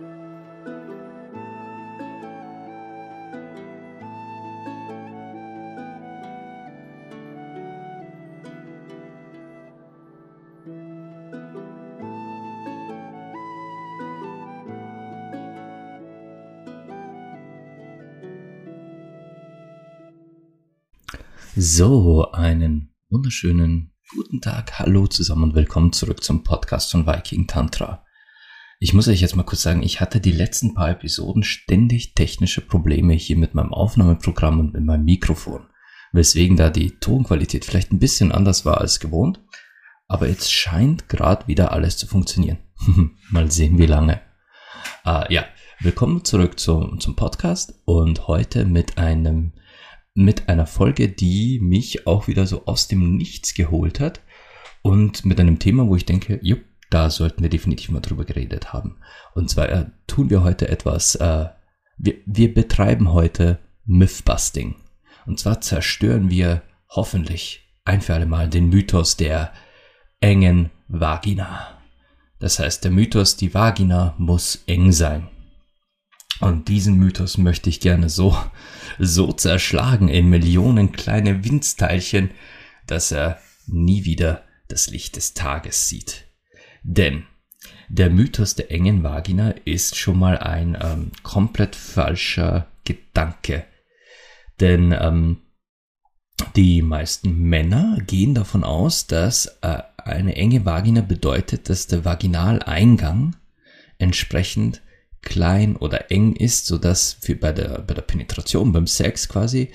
So, einen wunderschönen guten Tag, hallo zusammen und willkommen zurück zum Podcast von Viking Tantra. Ich muss euch jetzt mal kurz sagen, ich hatte die letzten paar Episoden ständig technische Probleme hier mit meinem Aufnahmeprogramm und mit meinem Mikrofon, weswegen da die Tonqualität vielleicht ein bisschen anders war als gewohnt, aber jetzt scheint gerade wieder alles zu funktionieren. mal sehen, wie lange. Uh, ja, willkommen zurück zum, zum Podcast und heute mit einem mit einer Folge, die mich auch wieder so aus dem Nichts geholt hat und mit einem Thema, wo ich denke, jupp, da sollten wir definitiv mal drüber geredet haben. Und zwar äh, tun wir heute etwas, äh, wir, wir betreiben heute Mythbusting. Und zwar zerstören wir hoffentlich ein für alle Mal den Mythos der engen Vagina. Das heißt, der Mythos, die Vagina muss eng sein. Und diesen Mythos möchte ich gerne so, so zerschlagen in Millionen kleine Winzteilchen, dass er nie wieder das Licht des Tages sieht. Denn der Mythos der engen Vagina ist schon mal ein ähm, komplett falscher Gedanke. Denn ähm, die meisten Männer gehen davon aus, dass äh, eine enge Vagina bedeutet, dass der Vaginaleingang entsprechend klein oder eng ist, so dass für bei der, bei der Penetration, beim Sex quasi,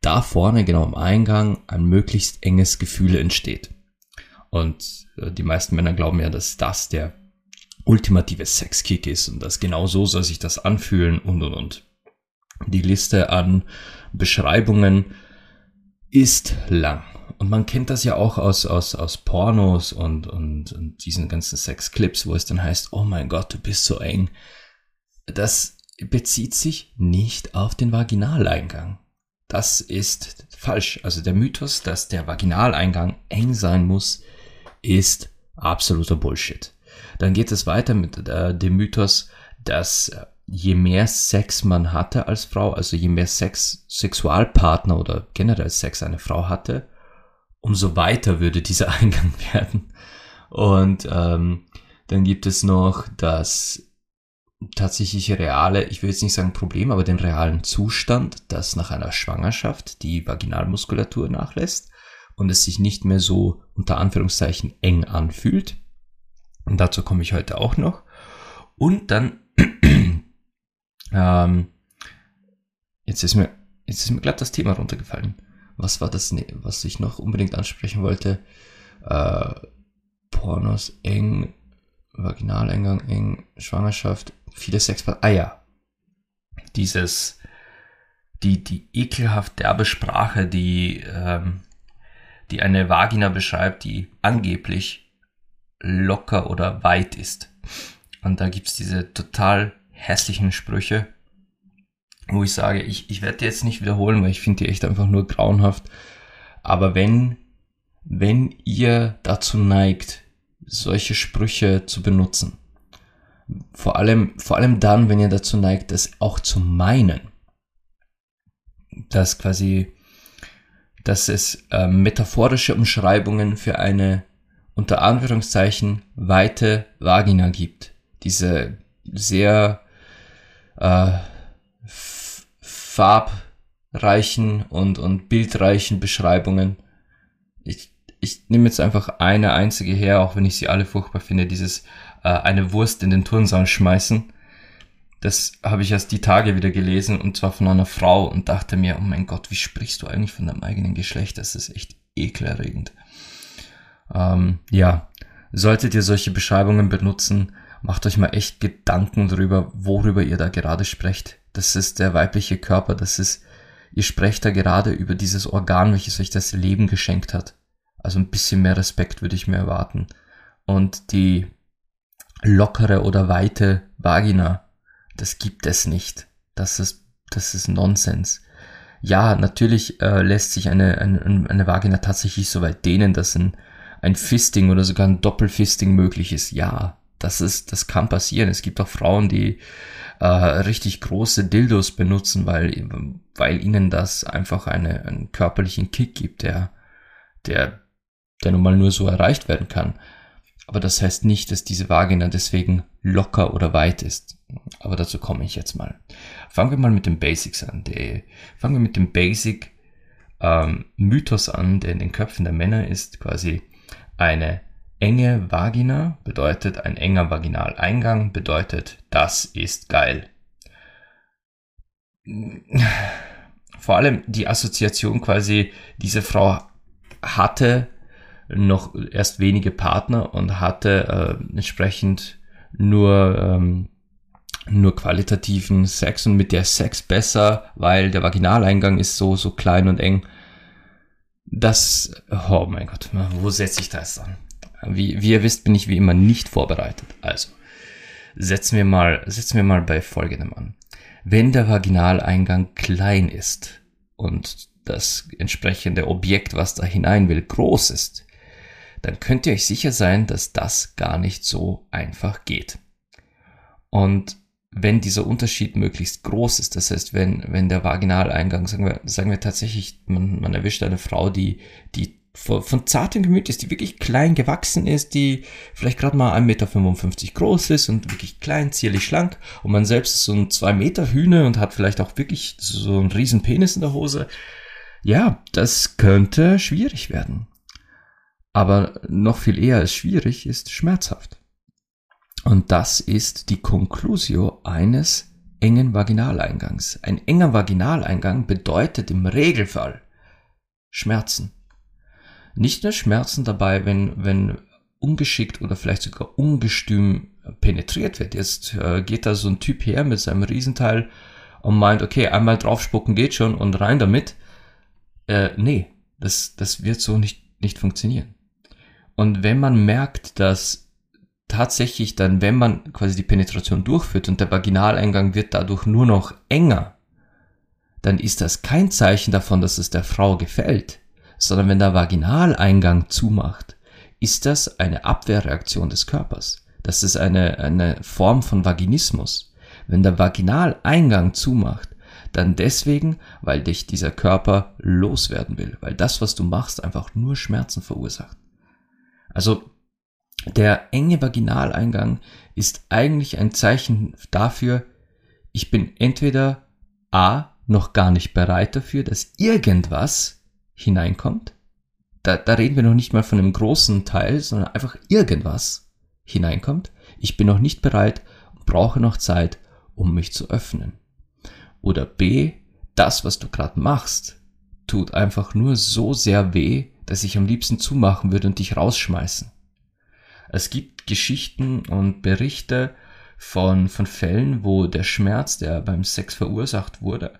da vorne genau am Eingang ein möglichst enges Gefühl entsteht. Und äh, die meisten Männer glauben ja, dass das der ultimative Sexkick ist und dass genau so soll sich das anfühlen und und und. Die Liste an Beschreibungen ist lang. Und man kennt das ja auch aus, aus, aus Pornos und, und, und diesen ganzen Sexclips, wo es dann heißt, oh mein Gott, du bist so eng das bezieht sich nicht auf den Vaginaleingang. Das ist falsch. Also der Mythos, dass der Vaginaleingang eng sein muss, ist absoluter Bullshit. Dann geht es weiter mit äh, dem Mythos, dass äh, je mehr Sex man hatte als Frau, also je mehr Sex Sexualpartner oder generell Sex eine Frau hatte, umso weiter würde dieser Eingang werden. Und ähm, dann gibt es noch das tatsächlich reale, ich will jetzt nicht sagen Problem, aber den realen Zustand, dass nach einer Schwangerschaft die Vaginalmuskulatur nachlässt und es sich nicht mehr so unter Anführungszeichen eng anfühlt. Und dazu komme ich heute auch noch. Und dann, ähm, jetzt ist mir, jetzt ist mir glatt das Thema runtergefallen. Was war das, was ich noch unbedingt ansprechen wollte? Äh, Pornos eng, Vaginaleingang eng, Schwangerschaft, viele Sexpartner. Ah ja. Dieses, die, die ekelhaft derbe Sprache, die, ähm, die eine Vagina beschreibt, die angeblich locker oder weit ist. Und da gibt's diese total hässlichen Sprüche, wo ich sage, ich, ich werde die jetzt nicht wiederholen, weil ich finde die echt einfach nur grauenhaft. Aber wenn, wenn ihr dazu neigt, solche Sprüche zu benutzen, vor allem, vor allem dann, wenn ihr dazu neigt, das auch zu meinen. Dass quasi, dass es äh, metaphorische Umschreibungen für eine unter Anführungszeichen weite Vagina gibt. Diese sehr äh, farbreichen und, und bildreichen Beschreibungen. Ich, ich nehme jetzt einfach eine einzige her, auch wenn ich sie alle furchtbar finde, dieses äh, eine Wurst in den Turnsaal schmeißen. Das habe ich erst die Tage wieder gelesen und zwar von einer Frau und dachte mir, oh mein Gott, wie sprichst du eigentlich von deinem eigenen Geschlecht? Das ist echt ekelerregend. Ähm, ja, solltet ihr solche Beschreibungen benutzen, macht euch mal echt Gedanken darüber, worüber ihr da gerade sprecht. Das ist der weibliche Körper, das ist, ihr sprecht da gerade über dieses Organ, welches euch das Leben geschenkt hat. Also ein bisschen mehr Respekt würde ich mir erwarten. Und die lockere oder weite Vagina. Das gibt es nicht. Das ist, das ist Nonsens. Ja, natürlich äh, lässt sich eine, eine, eine Vagina tatsächlich so weit dehnen, dass ein, ein Fisting oder sogar ein Doppelfisting möglich ist. Ja, das ist, das kann passieren. Es gibt auch Frauen, die äh, richtig große Dildos benutzen, weil, weil ihnen das einfach eine, einen körperlichen Kick gibt, der, der, der nun mal nur so erreicht werden kann. Aber das heißt nicht, dass diese Vagina deswegen locker oder weit ist. Aber dazu komme ich jetzt mal. Fangen wir mal mit den Basics an. Die, fangen wir mit dem Basic ähm, Mythos an, der in den Köpfen der Männer ist, quasi eine enge Vagina bedeutet ein enger Vaginaleingang, bedeutet das ist geil. Vor allem die Assoziation quasi, diese Frau hatte noch erst wenige Partner und hatte äh, entsprechend nur ähm, nur qualitativen Sex und mit der Sex besser, weil der Vaginaleingang ist so, so klein und eng. Das, oh mein Gott, wo setze ich das an? Wie, wie ihr wisst, bin ich wie immer nicht vorbereitet. Also, setzen wir mal, setzen wir mal bei folgendem an. Wenn der Vaginaleingang klein ist und das entsprechende Objekt, was da hinein will, groß ist, dann könnt ihr euch sicher sein, dass das gar nicht so einfach geht. Und wenn dieser Unterschied möglichst groß ist, das heißt, wenn, wenn der Vaginaleingang, sagen wir, sagen wir tatsächlich, man, man erwischt eine Frau, die, die von, von zartem Gemüt ist, die wirklich klein gewachsen ist, die vielleicht gerade mal 1,55 Meter groß ist und wirklich klein, zierlich schlank und man selbst ist so ein 2 Meter Hühne und hat vielleicht auch wirklich so einen riesen Penis in der Hose. Ja, das könnte schwierig werden. Aber noch viel eher als schwierig ist schmerzhaft. Und das ist die Conclusio eines engen Vaginaleingangs. Ein enger Vaginaleingang bedeutet im Regelfall Schmerzen. Nicht nur Schmerzen dabei, wenn, wenn ungeschickt oder vielleicht sogar ungestüm penetriert wird. Jetzt äh, geht da so ein Typ her mit seinem Riesenteil und meint, okay, einmal draufspucken geht schon und rein damit. Äh, nee, das, das wird so nicht, nicht funktionieren. Und wenn man merkt, dass tatsächlich dann, wenn man quasi die Penetration durchführt und der Vaginaleingang wird dadurch nur noch enger, dann ist das kein Zeichen davon, dass es der Frau gefällt, sondern wenn der Vaginaleingang zumacht, ist das eine Abwehrreaktion des Körpers. Das ist eine, eine Form von Vaginismus. Wenn der Vaginaleingang zumacht, dann deswegen, weil dich dieser Körper loswerden will, weil das, was du machst, einfach nur Schmerzen verursacht. Also der enge Vaginaleingang ist eigentlich ein Zeichen dafür, ich bin entweder A, noch gar nicht bereit dafür, dass irgendwas hineinkommt. Da, da reden wir noch nicht mal von einem großen Teil, sondern einfach irgendwas hineinkommt. Ich bin noch nicht bereit und brauche noch Zeit, um mich zu öffnen. Oder B, das, was du gerade machst, tut einfach nur so sehr weh, dass ich am liebsten zumachen würde und dich rausschmeißen. Es gibt Geschichten und Berichte von, von Fällen, wo der Schmerz, der beim Sex verursacht wurde,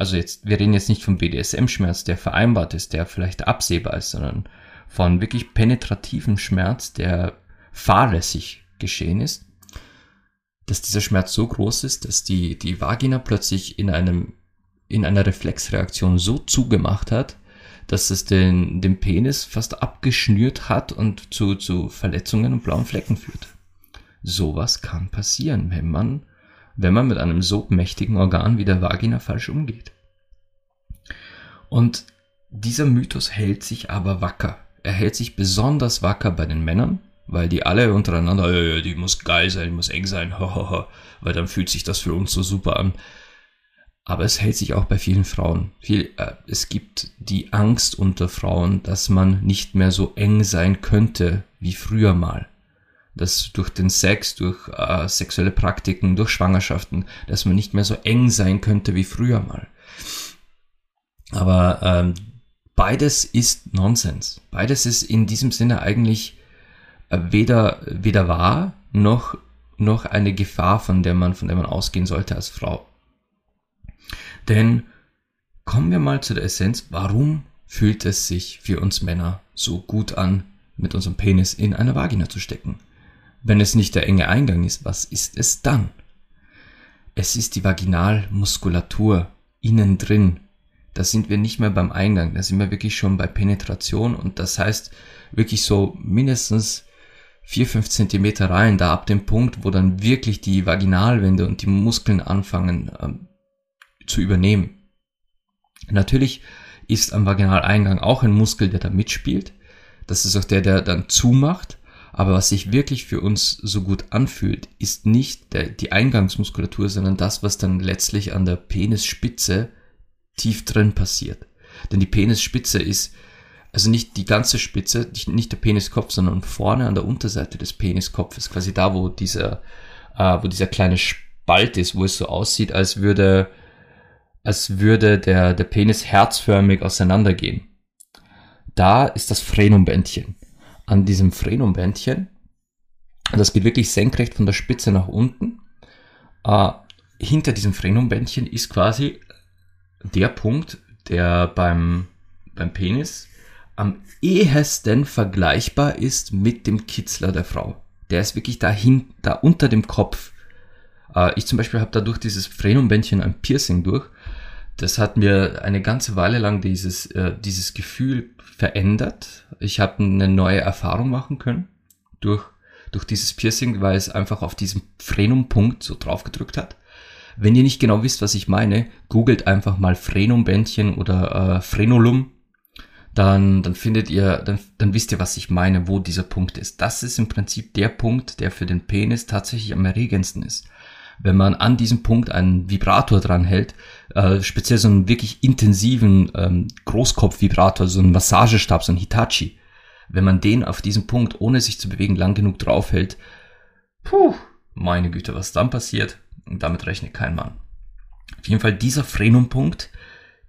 also jetzt, wir reden jetzt nicht vom BDSM-Schmerz, der vereinbart ist, der vielleicht absehbar ist, sondern von wirklich penetrativem Schmerz, der fahrlässig geschehen ist, dass dieser Schmerz so groß ist, dass die, die Vagina plötzlich in einem, in einer Reflexreaktion so zugemacht hat, dass es den, den Penis fast abgeschnürt hat und zu, zu Verletzungen und blauen Flecken führt. Sowas kann passieren, wenn man, wenn man mit einem so mächtigen Organ wie der Vagina falsch umgeht. Und dieser Mythos hält sich aber wacker. Er hält sich besonders wacker bei den Männern, weil die alle untereinander, die muss geil sein, die muss eng sein, weil dann fühlt sich das für uns so super an. Aber es hält sich auch bei vielen Frauen. Viel, äh, es gibt die Angst unter Frauen, dass man nicht mehr so eng sein könnte wie früher mal. Dass durch den Sex, durch äh, sexuelle Praktiken, durch Schwangerschaften, dass man nicht mehr so eng sein könnte wie früher mal. Aber ähm, beides ist Nonsens. Beides ist in diesem Sinne eigentlich äh, weder, weder wahr noch, noch eine Gefahr, von der man, von der man ausgehen sollte als Frau. Denn kommen wir mal zu der Essenz, warum fühlt es sich für uns Männer so gut an, mit unserem Penis in eine Vagina zu stecken? Wenn es nicht der enge Eingang ist, was ist es dann? Es ist die Vaginalmuskulatur innen drin. Da sind wir nicht mehr beim Eingang, da sind wir wirklich schon bei Penetration und das heißt wirklich so mindestens vier fünf Zentimeter rein, da ab dem Punkt, wo dann wirklich die Vaginalwände und die Muskeln anfangen ähm, zu übernehmen. Natürlich ist am Vaginaleingang auch ein Muskel, der da mitspielt. Das ist auch der, der dann zumacht. Aber was sich wirklich für uns so gut anfühlt, ist nicht der, die Eingangsmuskulatur, sondern das, was dann letztlich an der Penisspitze tief drin passiert. Denn die Penisspitze ist also nicht die ganze Spitze, nicht der Peniskopf, sondern vorne an der Unterseite des Peniskopfes, quasi da, wo dieser, äh, wo dieser kleine Spalt ist, wo es so aussieht, als würde, als würde der, der Penis herzförmig auseinandergehen. Da ist das Phrenumbändchen. An diesem Phrenumbändchen, das geht wirklich senkrecht von der Spitze nach unten. Äh, hinter diesem Phrenumbändchen ist quasi der Punkt, der beim, beim Penis am ehesten vergleichbar ist mit dem Kitzler der Frau. Der ist wirklich dahin, da unter dem Kopf. Äh, ich zum Beispiel habe dadurch dieses Phrenumbändchen ein Piercing durch. Das hat mir eine ganze Weile lang dieses, äh, dieses Gefühl verändert. Ich habe eine neue Erfahrung machen können durch, durch dieses Piercing, weil es einfach auf diesen Phrenumpunkt so drauf gedrückt hat. Wenn ihr nicht genau wisst, was ich meine, googelt einfach mal Phrenumbändchen oder äh, Frenulum dann, dann findet ihr, dann, dann wisst ihr, was ich meine, wo dieser Punkt ist. Das ist im Prinzip der Punkt, der für den Penis tatsächlich am erregendsten ist. Wenn man an diesem Punkt einen Vibrator dran hält, äh, speziell so einen wirklich intensiven ähm, Großkopf-Vibrator, so einen Massagestab, so ein Hitachi, wenn man den auf diesem Punkt, ohne sich zu bewegen, lang genug draufhält, puh, meine Güte, was dann passiert, und damit rechnet kein Mann. Auf jeden Fall dieser Frenumpunkt,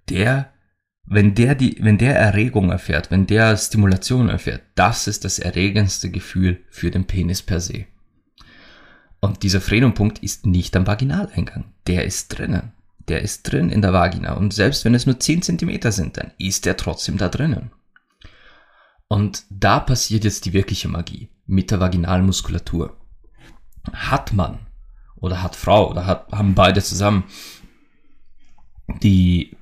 der wenn der die, wenn der Erregung erfährt, wenn der Stimulation erfährt, das ist das erregendste Gefühl für den Penis per se. Und dieser Frenumpunkt ist nicht am Vaginaleingang. Der ist drinnen. Der ist drin in der Vagina. Und selbst wenn es nur 10 Zentimeter sind, dann ist der trotzdem da drinnen. Und da passiert jetzt die wirkliche Magie mit der Vaginalmuskulatur. Hat man oder hat Frau oder hat, haben beide zusammen die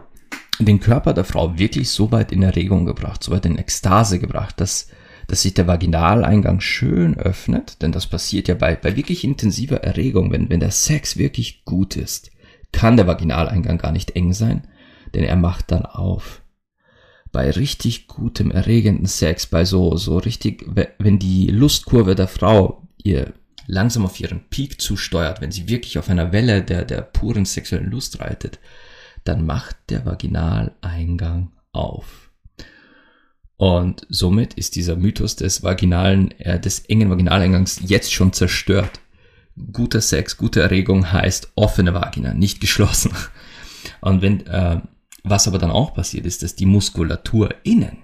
den Körper der Frau wirklich so weit in Erregung gebracht, so weit in Ekstase gebracht, dass, dass sich der Vaginaleingang schön öffnet, denn das passiert ja bei, bei wirklich intensiver Erregung, wenn, wenn der Sex wirklich gut ist, kann der Vaginaleingang gar nicht eng sein, denn er macht dann auf. Bei richtig gutem, erregenden Sex, bei so, so richtig, wenn die Lustkurve der Frau ihr langsam auf ihren Peak zusteuert, wenn sie wirklich auf einer Welle der, der puren sexuellen Lust reitet, dann macht der Vaginaleingang auf. Und somit ist dieser Mythos des vaginalen, äh, des engen Vaginaleingangs jetzt schon zerstört. Guter Sex, gute Erregung heißt offene Vagina, nicht geschlossen. Und wenn, äh, was aber dann auch passiert ist, dass die Muskulatur innen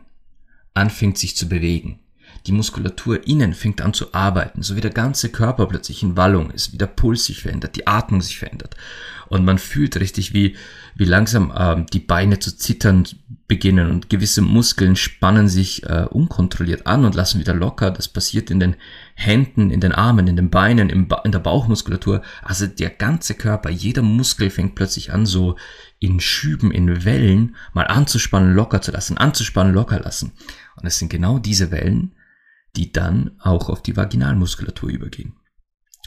anfängt sich zu bewegen. Die Muskulatur innen fängt an zu arbeiten, so wie der ganze Körper plötzlich in Wallung ist, wie der Puls sich verändert, die Atmung sich verändert. Und man fühlt richtig, wie, wie langsam äh, die Beine zu zittern beginnen und gewisse Muskeln spannen sich äh, unkontrolliert an und lassen wieder locker. Das passiert in den Händen, in den Armen, in den Beinen, ba in der Bauchmuskulatur. Also der ganze Körper, jeder Muskel fängt plötzlich an, so in Schüben, in Wellen mal anzuspannen, locker zu lassen, anzuspannen, locker lassen. Und es sind genau diese Wellen, die dann auch auf die Vaginalmuskulatur übergehen.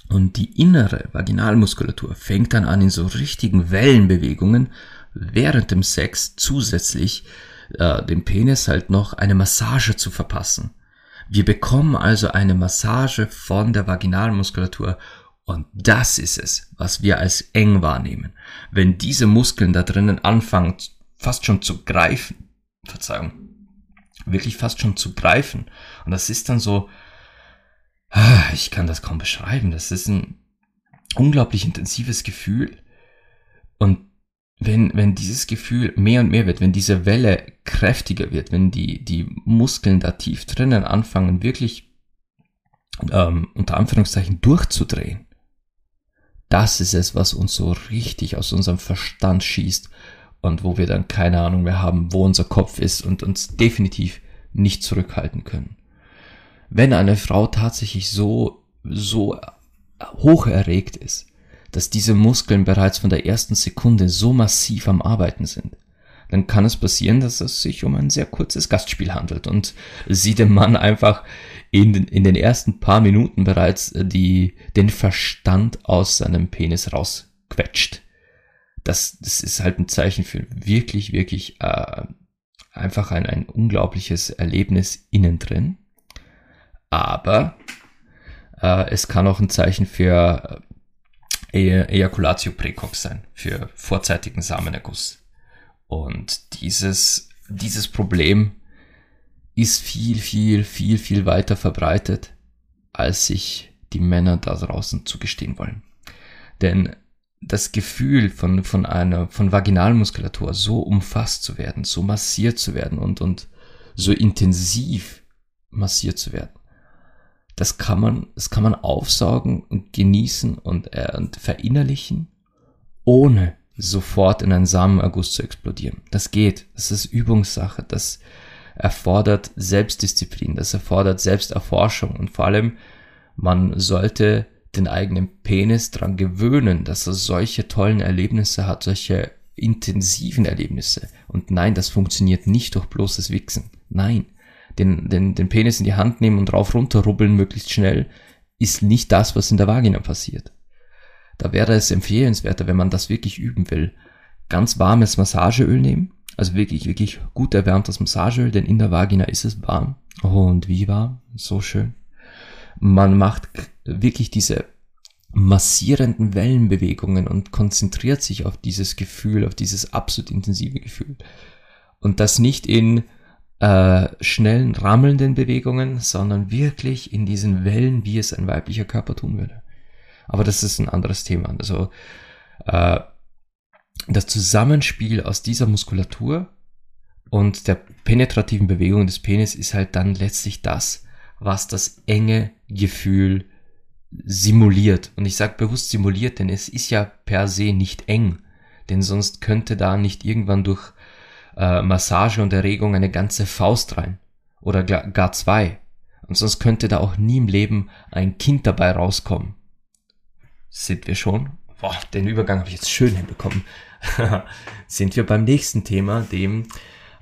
Und die innere Vaginalmuskulatur fängt dann an in so richtigen Wellenbewegungen während dem Sex zusätzlich äh, dem Penis halt noch eine Massage zu verpassen. Wir bekommen also eine Massage von der Vaginalmuskulatur und das ist es, was wir als eng wahrnehmen. Wenn diese Muskeln da drinnen anfangen, fast schon zu greifen, Verzeihung, wirklich fast schon zu greifen. Und das ist dann so, ich kann das kaum beschreiben. Das ist ein unglaublich intensives Gefühl. Und wenn, wenn dieses Gefühl mehr und mehr wird, wenn diese Welle kräftiger wird, wenn die, die Muskeln da tief drinnen anfangen, wirklich ähm, unter Anführungszeichen durchzudrehen, das ist es, was uns so richtig aus unserem Verstand schießt und wo wir dann keine Ahnung mehr haben, wo unser Kopf ist und uns definitiv nicht zurückhalten können wenn eine Frau tatsächlich so, so hoch erregt ist, dass diese Muskeln bereits von der ersten Sekunde so massiv am Arbeiten sind, dann kann es passieren, dass es sich um ein sehr kurzes Gastspiel handelt und sie dem Mann einfach in den, in den ersten paar Minuten bereits die, den Verstand aus seinem Penis rausquetscht. Das, das ist halt ein Zeichen für wirklich, wirklich äh, einfach ein, ein unglaubliches Erlebnis innen drin. Aber äh, es kann auch ein Zeichen für äh, Ejaculatio precox sein, für vorzeitigen Samenerguss. Und dieses, dieses Problem ist viel, viel, viel, viel weiter verbreitet, als sich die Männer da draußen zugestehen wollen. Denn das Gefühl von, von einer, von Vaginalmuskulatur so umfasst zu werden, so massiert zu werden und, und so intensiv massiert zu werden, das kann man, das kann man aufsaugen und genießen und, äh, und verinnerlichen, ohne sofort in einen Samenerguss zu explodieren. Das geht. Das ist Übungssache. Das erfordert Selbstdisziplin. Das erfordert Selbsterforschung. Und vor allem, man sollte den eigenen Penis dran gewöhnen, dass er solche tollen Erlebnisse hat, solche intensiven Erlebnisse. Und nein, das funktioniert nicht durch bloßes Wichsen. Nein den, den, den Penis in die Hand nehmen und drauf runterrubbeln möglichst schnell, ist nicht das, was in der Vagina passiert. Da wäre es empfehlenswerter, wenn man das wirklich üben will, ganz warmes Massageöl nehmen, also wirklich, wirklich gut erwärmtes Massageöl, denn in der Vagina ist es warm. und wie warm, so schön. Man macht wirklich diese massierenden Wellenbewegungen und konzentriert sich auf dieses Gefühl, auf dieses absolut intensive Gefühl. Und das nicht in äh, schnellen, rammelnden Bewegungen, sondern wirklich in diesen Wellen, wie es ein weiblicher Körper tun würde. Aber das ist ein anderes Thema. Also äh, das Zusammenspiel aus dieser Muskulatur und der penetrativen Bewegung des Penis ist halt dann letztlich das, was das enge Gefühl simuliert. Und ich sage bewusst simuliert, denn es ist ja per se nicht eng. Denn sonst könnte da nicht irgendwann durch äh, Massage und Erregung eine ganze Faust rein. Oder gar zwei. Und sonst könnte da auch nie im Leben ein Kind dabei rauskommen. Sind wir schon? Boah, den Übergang habe ich jetzt schön hinbekommen. Sind wir beim nächsten Thema, dem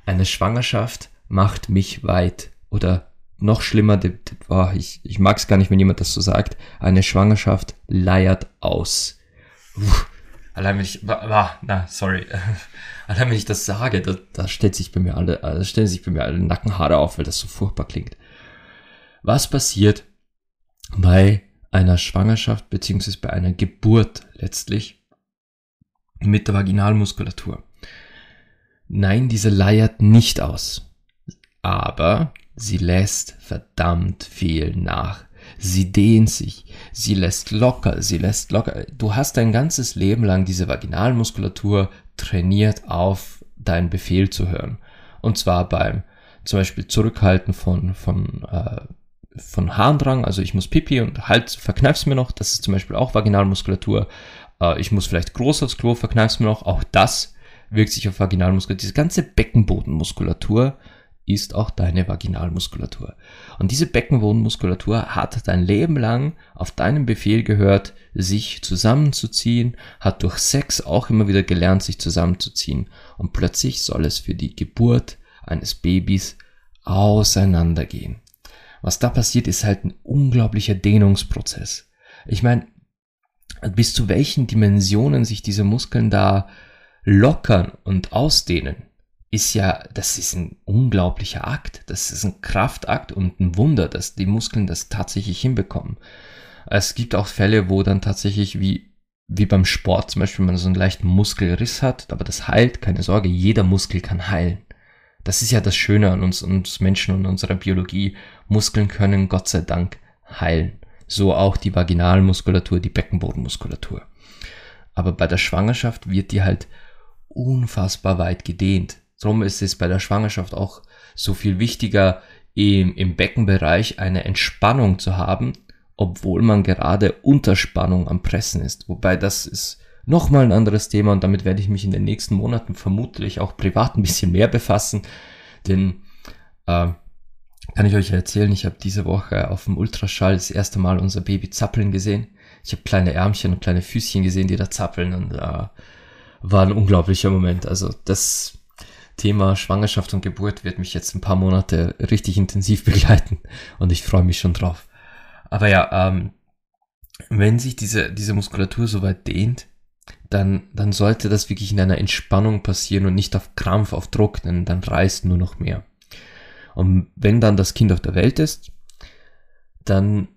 eine Schwangerschaft macht mich weit. Oder noch schlimmer, boah, ich, ich mag es gar nicht, wenn jemand das so sagt, eine Schwangerschaft leiert aus. Uff allein wenn ich, na, sorry, allein wenn ich das sage, da, da stellt sich bei mir alle, da stellen sich bei mir alle Nackenhaare auf, weil das so furchtbar klingt. Was passiert bei einer Schwangerschaft beziehungsweise bei einer Geburt letztlich mit der Vaginalmuskulatur? Nein, diese leiert nicht aus. Aber sie lässt verdammt viel nach. Sie dehnt sich, sie lässt locker, sie lässt locker. Du hast dein ganzes Leben lang diese Vaginalmuskulatur trainiert auf deinen Befehl zu hören. Und zwar beim zum Beispiel Zurückhalten von, von, äh, von Harndrang, also ich muss Pipi und halt, verkneif's mir noch, das ist zum Beispiel auch Vaginalmuskulatur. Äh, ich muss vielleicht groß aufs Klo, verkneif's mir noch, auch das wirkt sich auf Vaginalmuskulatur. Diese ganze Beckenbodenmuskulatur ist auch deine Vaginalmuskulatur. Und diese Beckenbodenmuskulatur hat dein Leben lang auf deinen Befehl gehört, sich zusammenzuziehen, hat durch Sex auch immer wieder gelernt, sich zusammenzuziehen. Und plötzlich soll es für die Geburt eines Babys auseinandergehen. Was da passiert, ist halt ein unglaublicher Dehnungsprozess. Ich meine, bis zu welchen Dimensionen sich diese Muskeln da lockern und ausdehnen, ist ja, das ist ein unglaublicher Akt. Das ist ein Kraftakt und ein Wunder, dass die Muskeln das tatsächlich hinbekommen. Es gibt auch Fälle, wo dann tatsächlich wie, wie beim Sport zum Beispiel man so einen leichten Muskelriss hat, aber das heilt, keine Sorge, jeder Muskel kann heilen. Das ist ja das Schöne an uns, uns Menschen und unserer Biologie. Muskeln können Gott sei Dank heilen. So auch die Vaginalmuskulatur, die Beckenbodenmuskulatur. Aber bei der Schwangerschaft wird die halt unfassbar weit gedehnt. Darum ist es bei der Schwangerschaft auch so viel wichtiger, im, im Beckenbereich eine Entspannung zu haben, obwohl man gerade unter Spannung am Pressen ist. Wobei das ist nochmal ein anderes Thema und damit werde ich mich in den nächsten Monaten vermutlich auch privat ein bisschen mehr befassen. Denn äh, kann ich euch erzählen, ich habe diese Woche auf dem Ultraschall das erste Mal unser Baby zappeln gesehen. Ich habe kleine Ärmchen und kleine Füßchen gesehen, die da zappeln und äh, war ein unglaublicher Moment. Also das Thema Schwangerschaft und Geburt wird mich jetzt ein paar Monate richtig intensiv begleiten und ich freue mich schon drauf. Aber ja, ähm, wenn sich diese, diese Muskulatur so weit dehnt, dann, dann sollte das wirklich in einer Entspannung passieren und nicht auf Krampf, auf Druck, denn dann reißt nur noch mehr. Und wenn dann das Kind auf der Welt ist, dann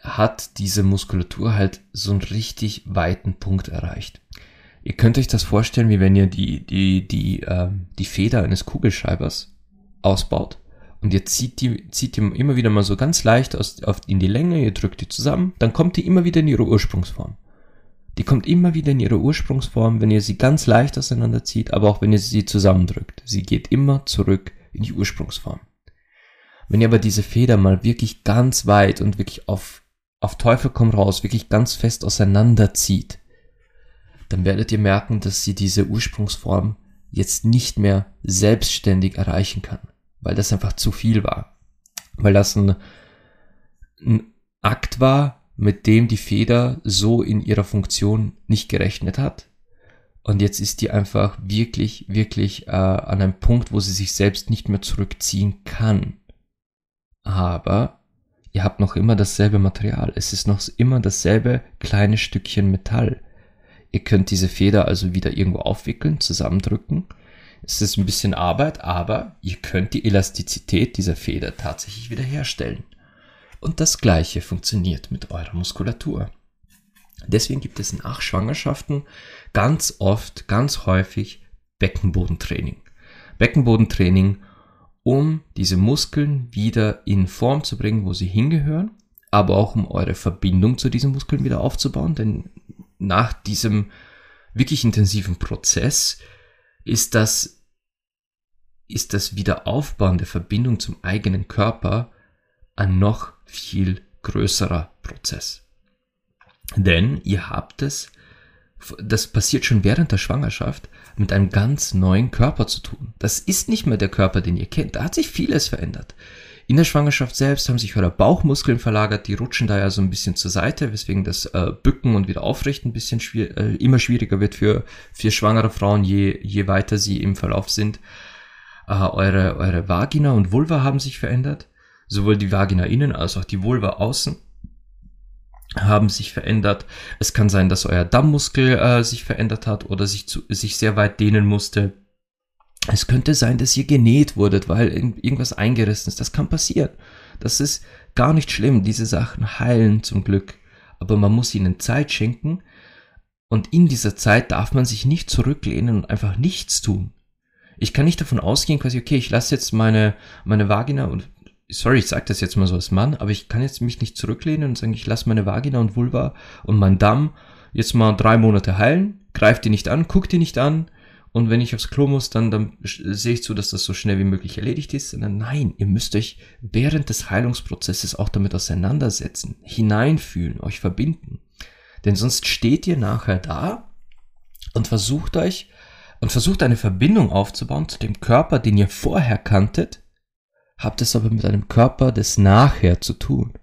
hat diese Muskulatur halt so einen richtig weiten Punkt erreicht. Ihr könnt euch das vorstellen, wie wenn ihr die, die, die, äh, die Feder eines Kugelschreibers ausbaut und ihr zieht die, zieht die immer wieder mal so ganz leicht aus, auf, in die Länge, ihr drückt die zusammen, dann kommt die immer wieder in ihre Ursprungsform. Die kommt immer wieder in ihre Ursprungsform, wenn ihr sie ganz leicht auseinanderzieht, aber auch wenn ihr sie zusammendrückt. Sie geht immer zurück in die Ursprungsform. Wenn ihr aber diese Feder mal wirklich ganz weit und wirklich auf, auf Teufel komm raus, wirklich ganz fest auseinanderzieht, dann werdet ihr merken, dass sie diese Ursprungsform jetzt nicht mehr selbstständig erreichen kann, weil das einfach zu viel war. Weil das ein, ein Akt war, mit dem die Feder so in ihrer Funktion nicht gerechnet hat. Und jetzt ist die einfach wirklich, wirklich äh, an einem Punkt, wo sie sich selbst nicht mehr zurückziehen kann. Aber ihr habt noch immer dasselbe Material. Es ist noch immer dasselbe kleine Stückchen Metall. Ihr könnt diese Feder also wieder irgendwo aufwickeln, zusammendrücken. Es ist ein bisschen Arbeit, aber ihr könnt die Elastizität dieser Feder tatsächlich wieder herstellen. Und das gleiche funktioniert mit eurer Muskulatur. Deswegen gibt es nach Schwangerschaften ganz oft, ganz häufig Beckenbodentraining. Beckenbodentraining, um diese Muskeln wieder in Form zu bringen, wo sie hingehören, aber auch um eure Verbindung zu diesen Muskeln wieder aufzubauen, denn nach diesem wirklich intensiven Prozess ist das, ist das Wiederaufbauen der Verbindung zum eigenen Körper ein noch viel größerer Prozess. Denn ihr habt es, das passiert schon während der Schwangerschaft, mit einem ganz neuen Körper zu tun. Das ist nicht mehr der Körper, den ihr kennt. Da hat sich vieles verändert. In der Schwangerschaft selbst haben sich eure Bauchmuskeln verlagert, die rutschen da ja so ein bisschen zur Seite, weswegen das äh, Bücken und wieder aufrichten ein bisschen schwier äh, immer schwieriger wird für, für schwangere Frauen, je, je weiter sie im Verlauf sind. Äh, eure, eure Vagina und Vulva haben sich verändert, sowohl die Vagina innen als auch die Vulva außen haben sich verändert. Es kann sein, dass euer Dammmuskel äh, sich verändert hat oder sich, zu, sich sehr weit dehnen musste. Es könnte sein, dass ihr genäht wurdet, weil irgendwas eingerissen ist. Das kann passieren. Das ist gar nicht schlimm. Diese Sachen heilen zum Glück. Aber man muss ihnen Zeit schenken. Und in dieser Zeit darf man sich nicht zurücklehnen und einfach nichts tun. Ich kann nicht davon ausgehen, quasi, okay, ich lasse jetzt meine, meine Vagina und, sorry, ich sage das jetzt mal so als Mann, aber ich kann jetzt mich nicht zurücklehnen und sagen, ich lasse meine Vagina und Vulva und mein Damm jetzt mal drei Monate heilen, greift die nicht an, guckt die nicht an, und wenn ich aufs Klo muss, dann, dann sehe ich zu, dass das so schnell wie möglich erledigt ist. Sondern nein, ihr müsst euch während des Heilungsprozesses auch damit auseinandersetzen, hineinfühlen, euch verbinden. Denn sonst steht ihr nachher da und versucht euch und versucht eine Verbindung aufzubauen zu dem Körper, den ihr vorher kanntet, habt es aber mit einem Körper des Nachher zu tun.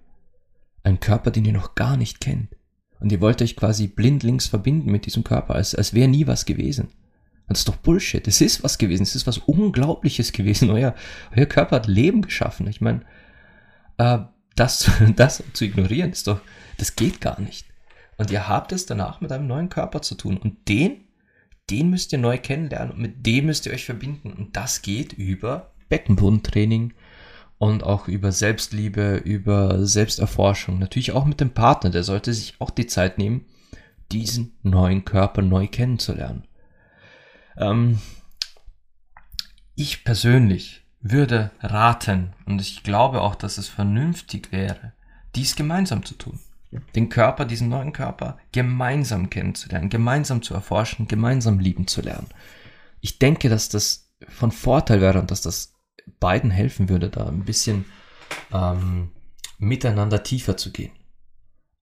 Ein Körper, den ihr noch gar nicht kennt. Und ihr wollt euch quasi blindlings verbinden mit diesem Körper, als, als wäre nie was gewesen. Das ist doch Bullshit. Es ist was gewesen. Es ist was Unglaubliches gewesen. Euer, euer Körper hat Leben geschaffen. Ich meine, äh, das, das zu ignorieren ist doch, das geht gar nicht. Und ihr habt es danach mit einem neuen Körper zu tun. Und den, den müsst ihr neu kennenlernen. Und mit dem müsst ihr euch verbinden. Und das geht über Beckenbodentraining und auch über Selbstliebe, über Selbsterforschung. Natürlich auch mit dem Partner. Der sollte sich auch die Zeit nehmen, diesen neuen Körper neu kennenzulernen. Ähm, ich persönlich würde raten, und ich glaube auch, dass es vernünftig wäre, dies gemeinsam zu tun. Den Körper, diesen neuen Körper, gemeinsam kennenzulernen, gemeinsam zu erforschen, gemeinsam lieben zu lernen. Ich denke, dass das von Vorteil wäre und dass das beiden helfen würde, da ein bisschen ähm, miteinander tiefer zu gehen.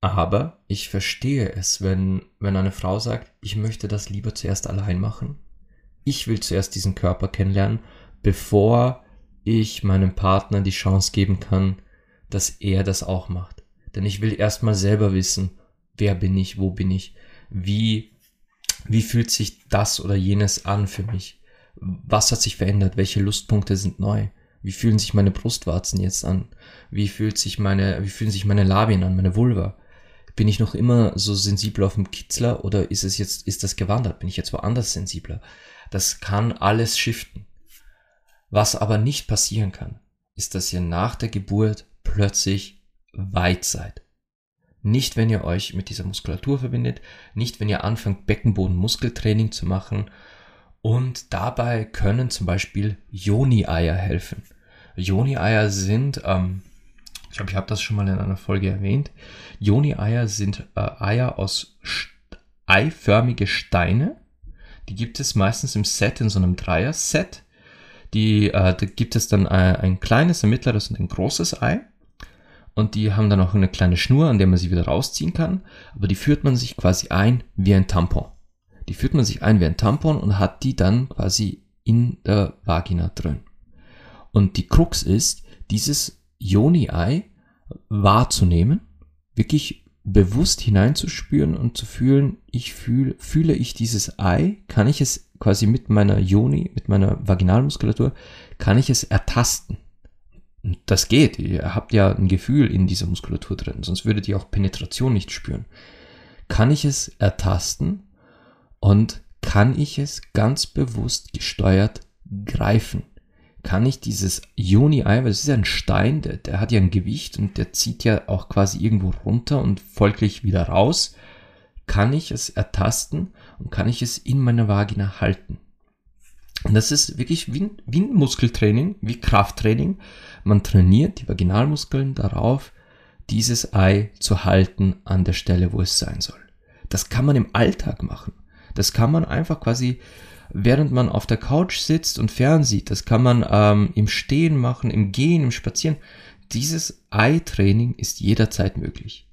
Aber ich verstehe es, wenn, wenn eine Frau sagt, ich möchte das lieber zuerst allein machen ich will zuerst diesen Körper kennenlernen, bevor ich meinem Partner die Chance geben kann, dass er das auch macht. Denn ich will erstmal selber wissen, wer bin ich, wo bin ich, wie, wie fühlt sich das oder jenes an für mich, Was hat sich verändert? Welche Lustpunkte sind neu? Wie fühlen sich meine Brustwarzen jetzt an? Wie fühlt sich meine, wie fühlen sich meine Labien an, meine Vulva? Bin ich noch immer so sensibel auf dem Kitzler oder ist es jetzt, ist das gewandert? Bin ich jetzt woanders sensibler? Das kann alles shiften. Was aber nicht passieren kann, ist, dass ihr nach der Geburt plötzlich weit seid. Nicht, wenn ihr euch mit dieser Muskulatur verbindet, nicht, wenn ihr anfangt, Beckenboden-Muskeltraining zu machen. Und dabei können zum Beispiel Joni-Eier helfen. Joni-Eier sind, ähm, ich glaube, ich habe das schon mal in einer Folge erwähnt. Joni-Eier sind äh, Eier aus eiförmige Steine. Die gibt es meistens im Set, in so einem Dreier-Set. Die, äh, da gibt es dann ein, ein kleines, ein mittleres und ein großes Ei. Und die haben dann auch eine kleine Schnur, an der man sie wieder rausziehen kann. Aber die führt man sich quasi ein wie ein Tampon. Die führt man sich ein wie ein Tampon und hat die dann quasi in der Vagina drin. Und die Krux ist, dieses Joni-Ei wahrzunehmen, wirklich bewusst hineinzuspüren und zu fühlen, ich fühle, fühle ich dieses Ei, kann ich es quasi mit meiner Joni, mit meiner Vaginalmuskulatur, kann ich es ertasten. Und das geht. Ihr habt ja ein Gefühl in dieser Muskulatur drin, sonst würdet ihr auch Penetration nicht spüren. Kann ich es ertasten und kann ich es ganz bewusst gesteuert greifen? Kann ich dieses Joni-Ei, weil es ist ja ein Stein, der, der hat ja ein Gewicht und der zieht ja auch quasi irgendwo runter und folglich wieder raus, kann ich es ertasten und kann ich es in meiner Vagina halten. Und das ist wirklich wie, wie ein Muskeltraining, wie Krafttraining. Man trainiert die Vaginalmuskeln darauf, dieses Ei zu halten an der Stelle, wo es sein soll. Das kann man im Alltag machen. Das kann man einfach quasi, während man auf der Couch sitzt und fernsieht, das kann man ähm, im Stehen machen, im Gehen, im Spazieren. Dieses Ei-Training ist jederzeit möglich.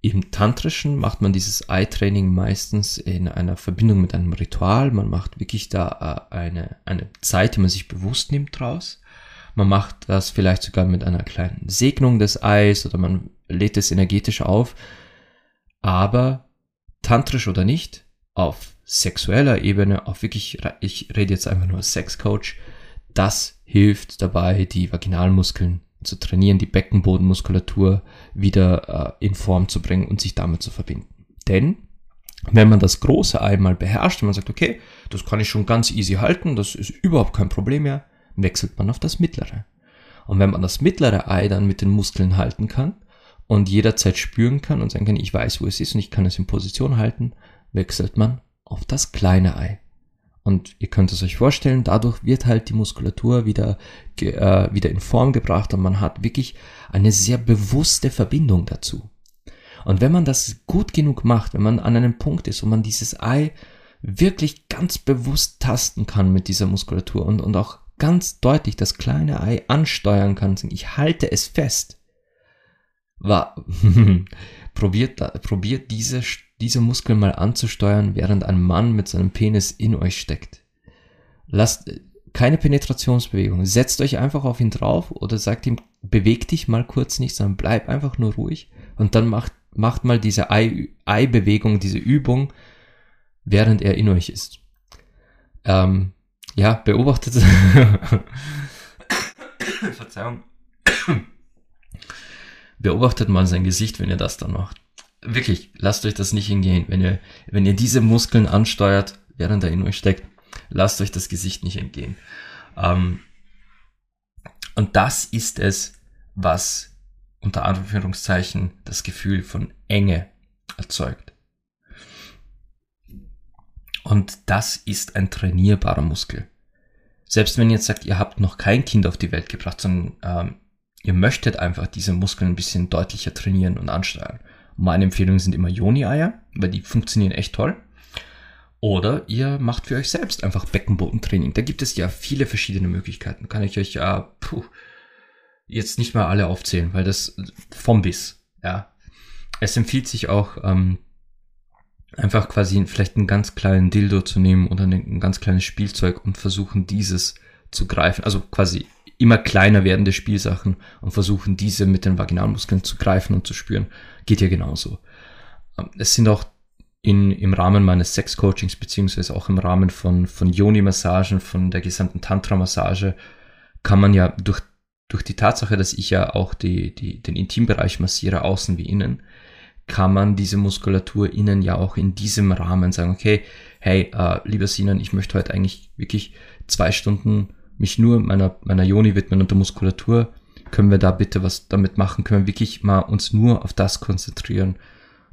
Im Tantrischen macht man dieses Eye-Training meistens in einer Verbindung mit einem Ritual. Man macht wirklich da äh, eine, eine Zeit, die man sich bewusst nimmt draus. Man macht das vielleicht sogar mit einer kleinen Segnung des Eis oder man lädt es energetisch auf. Aber tantrisch oder nicht, auf sexueller Ebene, auf wirklich, ich rede jetzt einfach nur als Sexcoach, das hilft dabei, die Vaginalmuskeln zu trainieren, die Beckenbodenmuskulatur wieder äh, in Form zu bringen und sich damit zu verbinden. Denn wenn man das große Ei mal beherrscht und man sagt, okay, das kann ich schon ganz easy halten, das ist überhaupt kein Problem mehr, wechselt man auf das mittlere. Und wenn man das mittlere Ei dann mit den Muskeln halten kann und jederzeit spüren kann und sagen kann, ich weiß, wo es ist und ich kann es in Position halten, wechselt man auf das kleine Ei. Und ihr könnt es euch vorstellen, dadurch wird halt die Muskulatur wieder, äh, wieder in Form gebracht und man hat wirklich eine sehr bewusste Verbindung dazu. Und wenn man das gut genug macht, wenn man an einem Punkt ist, wo man dieses Ei wirklich ganz bewusst tasten kann mit dieser Muskulatur und, und auch ganz deutlich das kleine Ei ansteuern kann, ich halte es fest, war, probiert, probiert diese diese Muskeln mal anzusteuern, während ein Mann mit seinem Penis in euch steckt. Lasst keine Penetrationsbewegung. Setzt euch einfach auf ihn drauf oder sagt ihm, beweg dich mal kurz nicht, sondern bleib einfach nur ruhig und dann macht, macht mal diese Ei-Bewegung, diese Übung, während er in euch ist. Ähm, ja, beobachtet. Verzeihung. beobachtet mal sein Gesicht, wenn ihr das dann macht wirklich, lasst euch das nicht hingehen. Wenn ihr, wenn ihr diese Muskeln ansteuert, während er in euch steckt, lasst euch das Gesicht nicht entgehen. Ähm, und das ist es, was unter Anführungszeichen das Gefühl von Enge erzeugt. Und das ist ein trainierbarer Muskel. Selbst wenn ihr jetzt sagt, ihr habt noch kein Kind auf die Welt gebracht, sondern ähm, ihr möchtet einfach diese Muskeln ein bisschen deutlicher trainieren und ansteuern, meine Empfehlungen sind immer Joni-Eier, weil die funktionieren echt toll. Oder ihr macht für euch selbst einfach Beckenbodentraining. Da gibt es ja viele verschiedene Möglichkeiten. Kann ich euch ja puh, jetzt nicht mal alle aufzählen, weil das vom Biss. Ja, es empfiehlt sich auch ähm, einfach quasi vielleicht einen ganz kleinen Dildo zu nehmen oder ein ganz kleines Spielzeug und versuchen dieses zu greifen. Also quasi immer kleiner werdende Spielsachen und versuchen diese mit den Vaginalmuskeln zu greifen und zu spüren. Geht ja genauso. Ähm, es sind auch in, im Rahmen meines Sex-Coachings, beziehungsweise auch im Rahmen von, von Yoni-Massagen, von der gesamten Tantra-Massage, kann man ja durch, durch die Tatsache, dass ich ja auch die, die, den Intimbereich massiere, außen wie innen, kann man diese Muskulatur innen ja auch in diesem Rahmen sagen, okay, hey, äh, lieber Sinan, ich möchte heute eigentlich wirklich zwei Stunden mich nur meiner, meiner Joni widmen und der Muskulatur. Können wir da bitte was damit machen? Können wir wirklich mal uns nur auf das konzentrieren,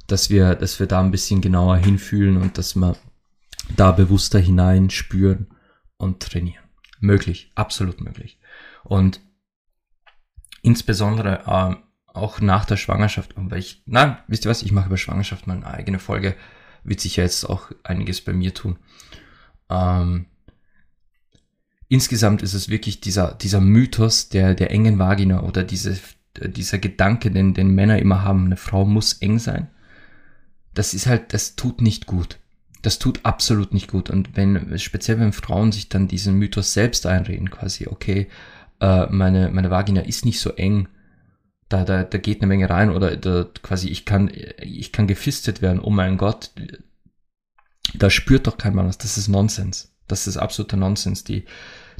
dass wir, dass wir da ein bisschen genauer hinfühlen und dass wir da bewusster hinein spüren und trainieren. Möglich, absolut möglich. Und insbesondere äh, auch nach der Schwangerschaft, weil ich, nein, wisst ihr was, ich mache über Schwangerschaft mal eine eigene Folge, wird sich ja jetzt auch einiges bei mir tun. Ähm, insgesamt ist es wirklich dieser, dieser Mythos der, der engen Vagina oder diese, dieser Gedanke, den, den Männer immer haben, eine Frau muss eng sein. Das ist halt, das tut nicht gut. Das tut absolut nicht gut. Und wenn, speziell wenn Frauen sich dann diesen Mythos selbst einreden, quasi, okay, äh, meine, meine Vagina ist nicht so eng, da, da, da geht eine Menge rein oder da, quasi ich kann, ich kann gefistet werden, oh mein Gott, da spürt doch kein Mann was, das ist Nonsens. Das ist absoluter Nonsens. Die,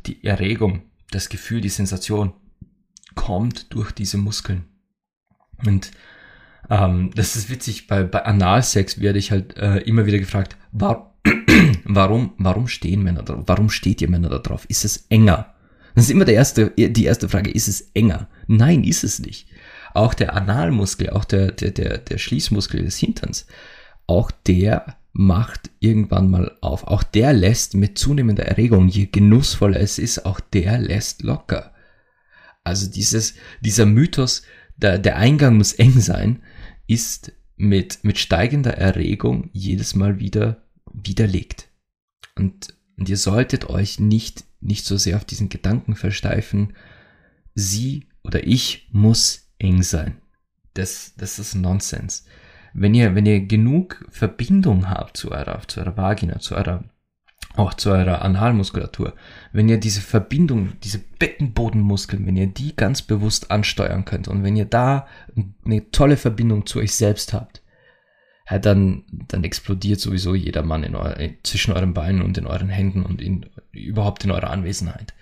die Erregung, das Gefühl, die Sensation kommt durch diese Muskeln. Und ähm, das ist witzig, bei, bei Analsex werde ich halt äh, immer wieder gefragt, war, warum, warum stehen Männer drauf? Warum steht ihr Männer da drauf? Ist es enger? Das ist immer der erste, die erste Frage, ist es enger? Nein, ist es nicht. Auch der Analmuskel, auch der, der, der, der Schließmuskel des Hinterns, auch der macht irgendwann mal auf. Auch der lässt mit zunehmender Erregung, je genussvoller es ist, auch der lässt locker. Also dieses, dieser Mythos, der, der Eingang muss eng sein, ist mit, mit steigender Erregung jedes Mal wieder widerlegt. Und, und ihr solltet euch nicht, nicht so sehr auf diesen Gedanken versteifen, sie oder ich muss eng sein. Das, das ist Nonsens wenn ihr, wenn ihr genug Verbindung habt zu eurer, zu eurer Vagina, zu eurer, auch zu eurer Analmuskulatur, wenn ihr diese Verbindung, diese Beckenbodenmuskeln, wenn ihr die ganz bewusst ansteuern könnt und wenn ihr da eine tolle Verbindung zu euch selbst habt, ja, dann, dann explodiert sowieso jeder Mann in euer, zwischen euren Beinen und in euren Händen und in, überhaupt in eurer Anwesenheit.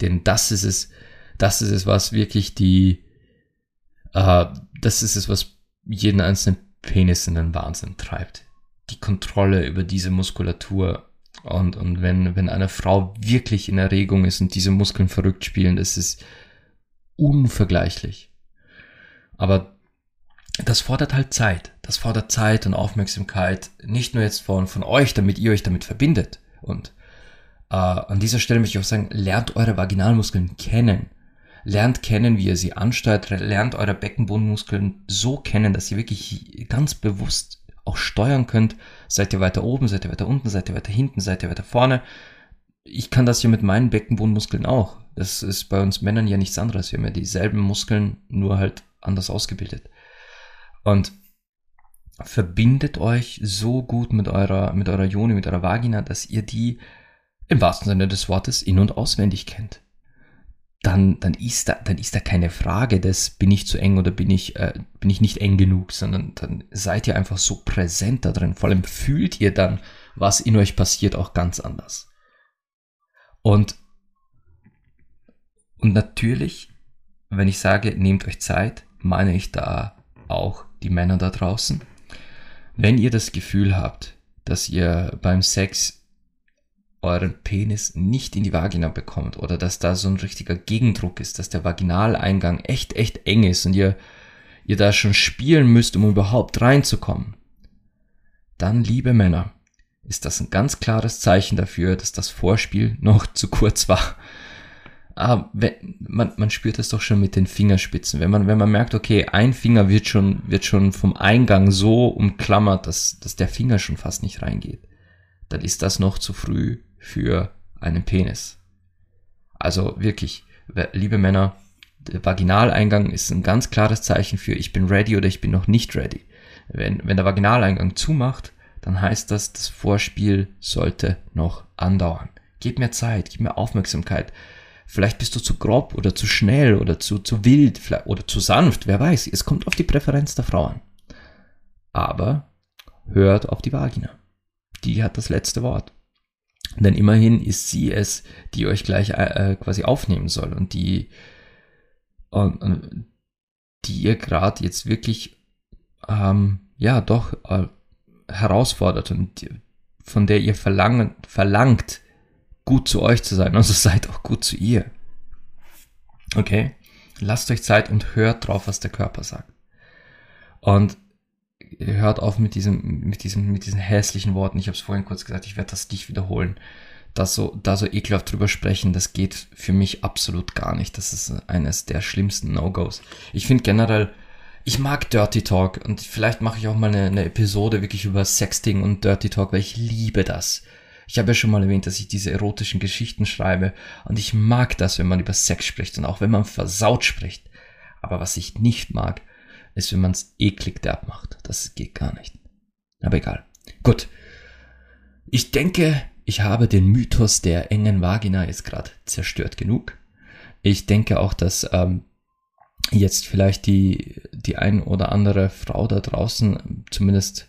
Denn das ist es, das ist es, was wirklich die, äh, das ist es, was jeden einzelnen Penis in den Wahnsinn treibt. Die Kontrolle über diese Muskulatur. Und, und wenn, wenn eine Frau wirklich in Erregung ist und diese Muskeln verrückt spielen, das ist unvergleichlich. Aber das fordert halt Zeit. Das fordert Zeit und Aufmerksamkeit. Nicht nur jetzt von, von euch, damit ihr euch damit verbindet. Und äh, an dieser Stelle möchte ich auch sagen, lernt eure Vaginalmuskeln kennen lernt kennen, wie ihr sie ansteuert, lernt eure Beckenbodenmuskeln so kennen, dass ihr wirklich ganz bewusst auch steuern könnt. Seid ihr weiter oben, seid ihr weiter unten, seid ihr weiter hinten, seid ihr weiter vorne. Ich kann das hier mit meinen Beckenbodenmuskeln auch. Das ist bei uns Männern ja nichts anderes. Wir haben ja dieselben Muskeln, nur halt anders ausgebildet. Und verbindet euch so gut mit eurer, mit eurer Joni, mit eurer Vagina, dass ihr die im wahrsten Sinne des Wortes in- und auswendig kennt dann, dann, ist da, dann ist da keine Frage des, bin ich zu eng oder bin ich, äh, bin ich nicht eng genug, sondern dann seid ihr einfach so präsent da drin. Vor allem fühlt ihr dann, was in euch passiert, auch ganz anders. Und, und natürlich, wenn ich sage, nehmt euch Zeit, meine ich da auch die Männer da draußen. Wenn ihr das Gefühl habt, dass ihr beim Sex euren Penis nicht in die Vagina bekommt oder dass da so ein richtiger Gegendruck ist, dass der Vaginaleingang echt, echt eng ist und ihr, ihr da schon spielen müsst, um überhaupt reinzukommen, dann, liebe Männer, ist das ein ganz klares Zeichen dafür, dass das Vorspiel noch zu kurz war. Aber ah, wenn, man, man spürt das doch schon mit den Fingerspitzen. Wenn man, wenn man merkt, okay, ein Finger wird schon, wird schon vom Eingang so umklammert, dass, dass der Finger schon fast nicht reingeht, dann ist das noch zu früh für einen Penis. Also wirklich, liebe Männer, der Vaginaleingang ist ein ganz klares Zeichen für ich bin ready oder ich bin noch nicht ready. Wenn, wenn der Vaginaleingang zumacht, dann heißt das, das Vorspiel sollte noch andauern. Gib mir Zeit, gib mir Aufmerksamkeit. Vielleicht bist du zu grob oder zu schnell oder zu, zu wild oder zu sanft, wer weiß. Es kommt auf die Präferenz der Frau an. Aber hört auf die Vagina. Die hat das letzte Wort. Denn immerhin ist sie es, die euch gleich äh, quasi aufnehmen soll und die, und, und die ihr gerade jetzt wirklich, ähm, ja, doch äh, herausfordert und von der ihr verlangen, verlangt, gut zu euch zu sein. Also seid auch gut zu ihr. Okay? Lasst euch Zeit und hört drauf, was der Körper sagt. Und hört auf mit diesem, mit diesem, mit diesen hässlichen Worten. Ich habe es vorhin kurz gesagt, ich werde das nicht wiederholen. Das so, da so ekelhaft drüber sprechen, das geht für mich absolut gar nicht. Das ist eines der schlimmsten No-Gos. Ich finde generell, ich mag Dirty Talk und vielleicht mache ich auch mal eine, eine Episode wirklich über Sexting und Dirty Talk, weil ich liebe das. Ich habe ja schon mal erwähnt, dass ich diese erotischen Geschichten schreibe und ich mag das, wenn man über Sex spricht und auch wenn man versaut spricht. Aber was ich nicht mag, ist, wenn man es eklig derb macht. Das geht gar nicht. Aber egal. Gut. Ich denke, ich habe den Mythos der engen Vagina jetzt gerade zerstört genug. Ich denke auch, dass ähm, jetzt vielleicht die, die ein oder andere Frau da draußen zumindest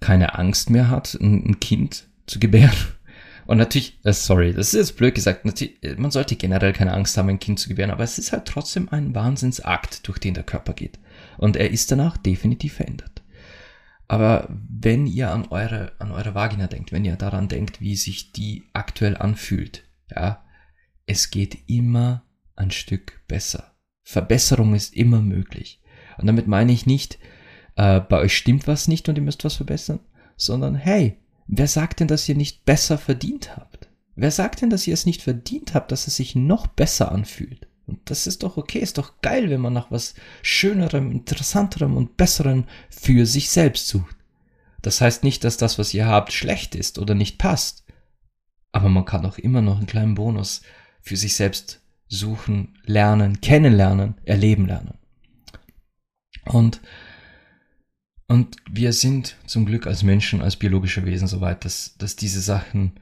keine Angst mehr hat, ein, Kind zu gebären. Und natürlich, äh, sorry, das ist jetzt blöd gesagt, man sollte generell keine Angst haben, ein Kind zu gebären, aber es ist halt trotzdem ein Wahnsinnsakt, durch den der Körper geht. Und er ist danach definitiv verändert. Aber wenn ihr an eure, an eure Vagina denkt, wenn ihr daran denkt, wie sich die aktuell anfühlt, ja, es geht immer ein Stück besser. Verbesserung ist immer möglich. Und damit meine ich nicht, äh, bei euch stimmt was nicht und ihr müsst was verbessern, sondern hey, wer sagt denn, dass ihr nicht besser verdient habt? Wer sagt denn, dass ihr es nicht verdient habt, dass es sich noch besser anfühlt? Und das ist doch okay, ist doch geil, wenn man nach was Schönerem, Interessanterem und Besserem für sich selbst sucht. Das heißt nicht, dass das, was ihr habt, schlecht ist oder nicht passt. Aber man kann auch immer noch einen kleinen Bonus für sich selbst suchen, lernen, kennenlernen, erleben lernen. Und, und wir sind zum Glück als Menschen, als biologische Wesen so weit, dass, dass diese Sachen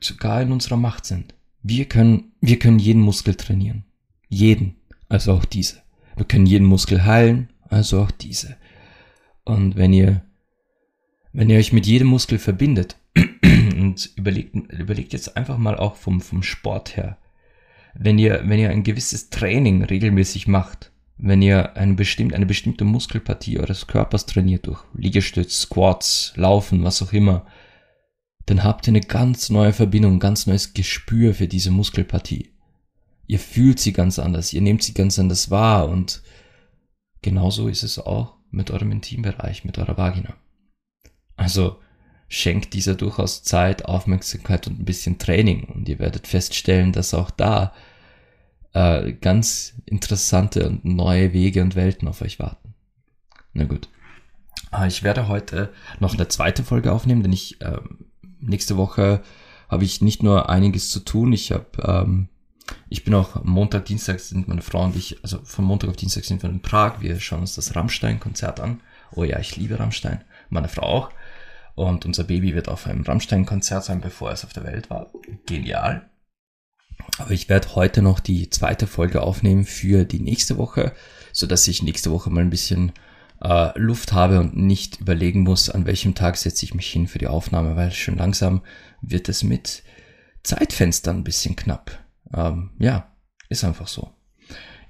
sogar in unserer Macht sind. Wir können, wir können jeden Muskel trainieren. Jeden. Also auch diese. Wir können jeden Muskel heilen, also auch diese. Und wenn ihr, wenn ihr euch mit jedem Muskel verbindet und überlegt, überlegt jetzt einfach mal auch vom, vom Sport her, wenn ihr, wenn ihr ein gewisses Training regelmäßig macht, wenn ihr eine, bestimmt, eine bestimmte Muskelpartie eures Körpers trainiert durch Liegestütz, Squats, Laufen, was auch immer, dann habt ihr eine ganz neue Verbindung, ein ganz neues Gespür für diese Muskelpartie. Ihr fühlt sie ganz anders, ihr nehmt sie ganz anders wahr und genauso ist es auch mit eurem Intimbereich, mit eurer Vagina. Also schenkt dieser durchaus Zeit, Aufmerksamkeit und ein bisschen Training und ihr werdet feststellen, dass auch da äh, ganz interessante und neue Wege und Welten auf euch warten. Na gut. Ah, ich werde heute noch eine zweite Folge aufnehmen, denn ich ähm, nächste Woche habe ich nicht nur einiges zu tun, ich habe, ähm, ich bin auch Montag, Dienstag sind meine Frau und ich, also von Montag auf Dienstag sind wir in Prag, wir schauen uns das Rammstein-Konzert an. Oh ja, ich liebe Rammstein, meine Frau auch. Und unser Baby wird auf einem Rammstein-Konzert sein, bevor es auf der Welt war. Genial. Aber ich werde heute noch die zweite Folge aufnehmen für die nächste Woche, so dass ich nächste Woche mal ein bisschen äh, Luft habe und nicht überlegen muss, an welchem Tag setze ich mich hin für die Aufnahme, weil schon langsam wird es mit Zeitfenstern ein bisschen knapp. Ähm, ja, ist einfach so.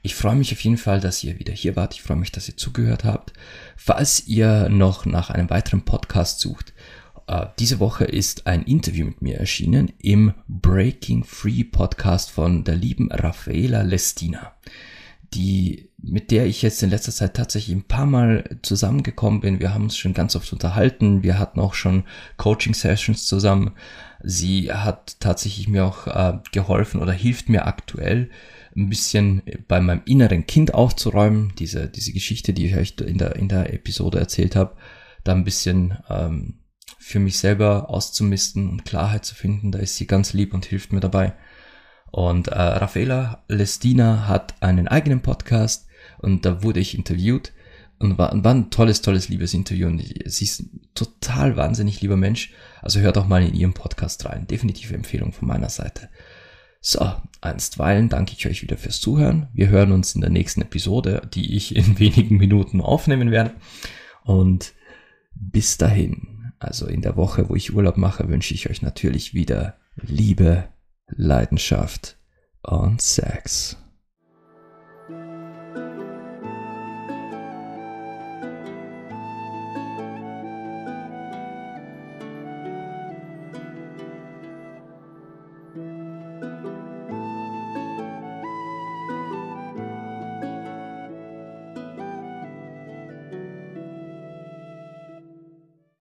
Ich freue mich auf jeden Fall, dass ihr wieder hier wart. Ich freue mich, dass ihr zugehört habt. Falls ihr noch nach einem weiteren Podcast sucht, äh, diese Woche ist ein Interview mit mir erschienen im Breaking Free Podcast von der lieben Raffaela Lestina die, mit der ich jetzt in letzter Zeit tatsächlich ein paar Mal zusammengekommen bin. Wir haben uns schon ganz oft unterhalten. Wir hatten auch schon Coaching-Sessions zusammen. Sie hat tatsächlich mir auch äh, geholfen oder hilft mir aktuell ein bisschen bei meinem inneren Kind aufzuräumen. Diese, diese Geschichte, die ich euch in der, in der Episode erzählt habe, da ein bisschen ähm, für mich selber auszumisten und Klarheit zu finden. Da ist sie ganz lieb und hilft mir dabei. Und äh, Raffaela Lestina hat einen eigenen Podcast und da wurde ich interviewt und war, war ein tolles, tolles Liebesinterview und sie ist ein total wahnsinnig lieber Mensch. Also hört auch mal in ihrem Podcast rein. Definitive Empfehlung von meiner Seite. So, einstweilen danke ich euch wieder fürs Zuhören. Wir hören uns in der nächsten Episode, die ich in wenigen Minuten aufnehmen werde. Und Bis dahin, also in der Woche, wo ich Urlaub mache, wünsche ich euch natürlich wieder Liebe, Leidenschaft und Sex.